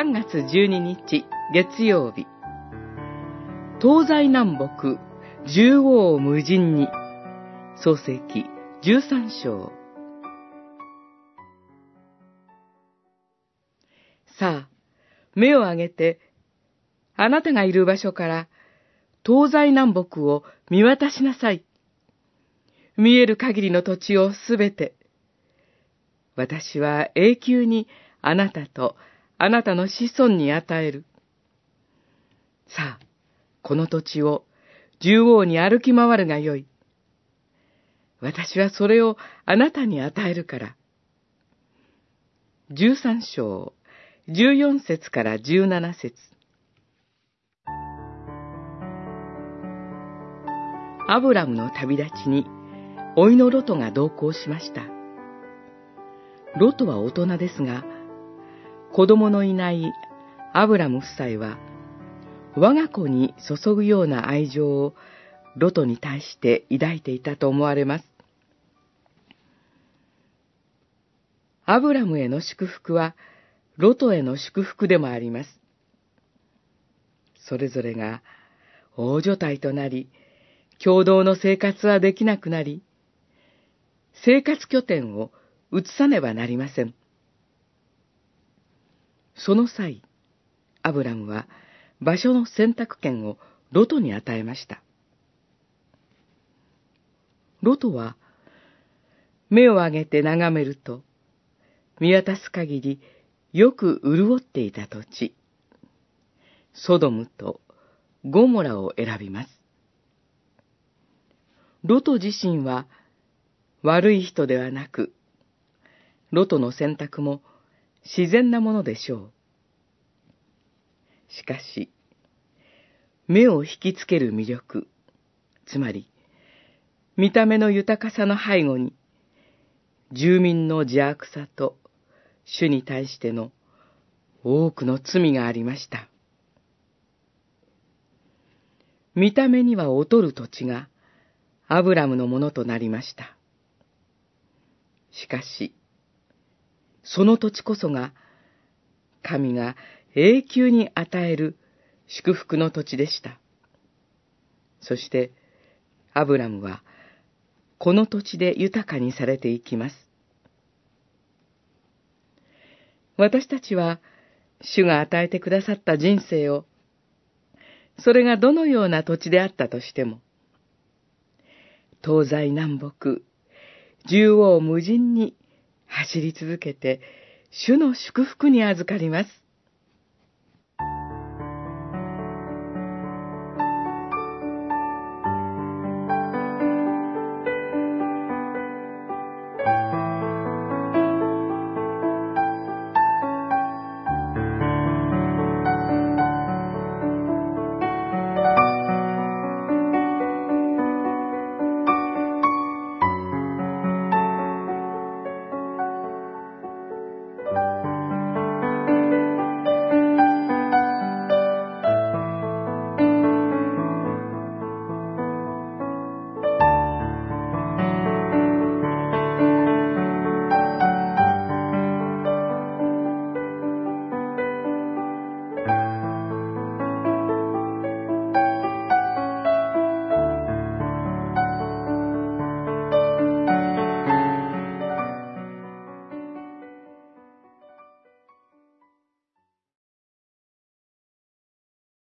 3月12日月曜日東西南北縦横無尽に創世記13章さあ、目を上げて、あなたがいる場所から東西南北を見渡しなさい。見える限りの土地をすべて。私は永久にあなたとあなたの子孫に与える。さあ、この土地を縦横に歩き回るがよい。私はそれをあなたに与えるから。十三章、十四節から十七節アブラムの旅立ちに、老いのロトが同行しました。ロトは大人ですが、子供のいないアブラム夫妻は、我が子に注ぐような愛情をロトに対して抱いていたと思われます。アブラムへの祝福は、ロトへの祝福でもあります。それぞれが大所帯となり、共同の生活はできなくなり、生活拠点を移さねばなりません。その際、アブラムは場所の選択権をロトに与えました。ロトは目を上げて眺めると、見渡す限りよく潤っていた土地、ソドムとゴモラを選びます。ロト自身は悪い人ではなく、ロトの選択も自然なものでしょう。しかし、目を引きつける魅力、つまり、見た目の豊かさの背後に、住民の邪悪さと主に対しての多くの罪がありました。見た目には劣る土地がアブラムのものとなりました。しかし、その土地こそが、神が永久に与える祝福の土地でした。そして、アブラムは、この土地で豊かにされていきます。私たちは、主が与えてくださった人生を、それがどのような土地であったとしても、東西南北、縦横無尽に走り続けて、主の祝福に預かります。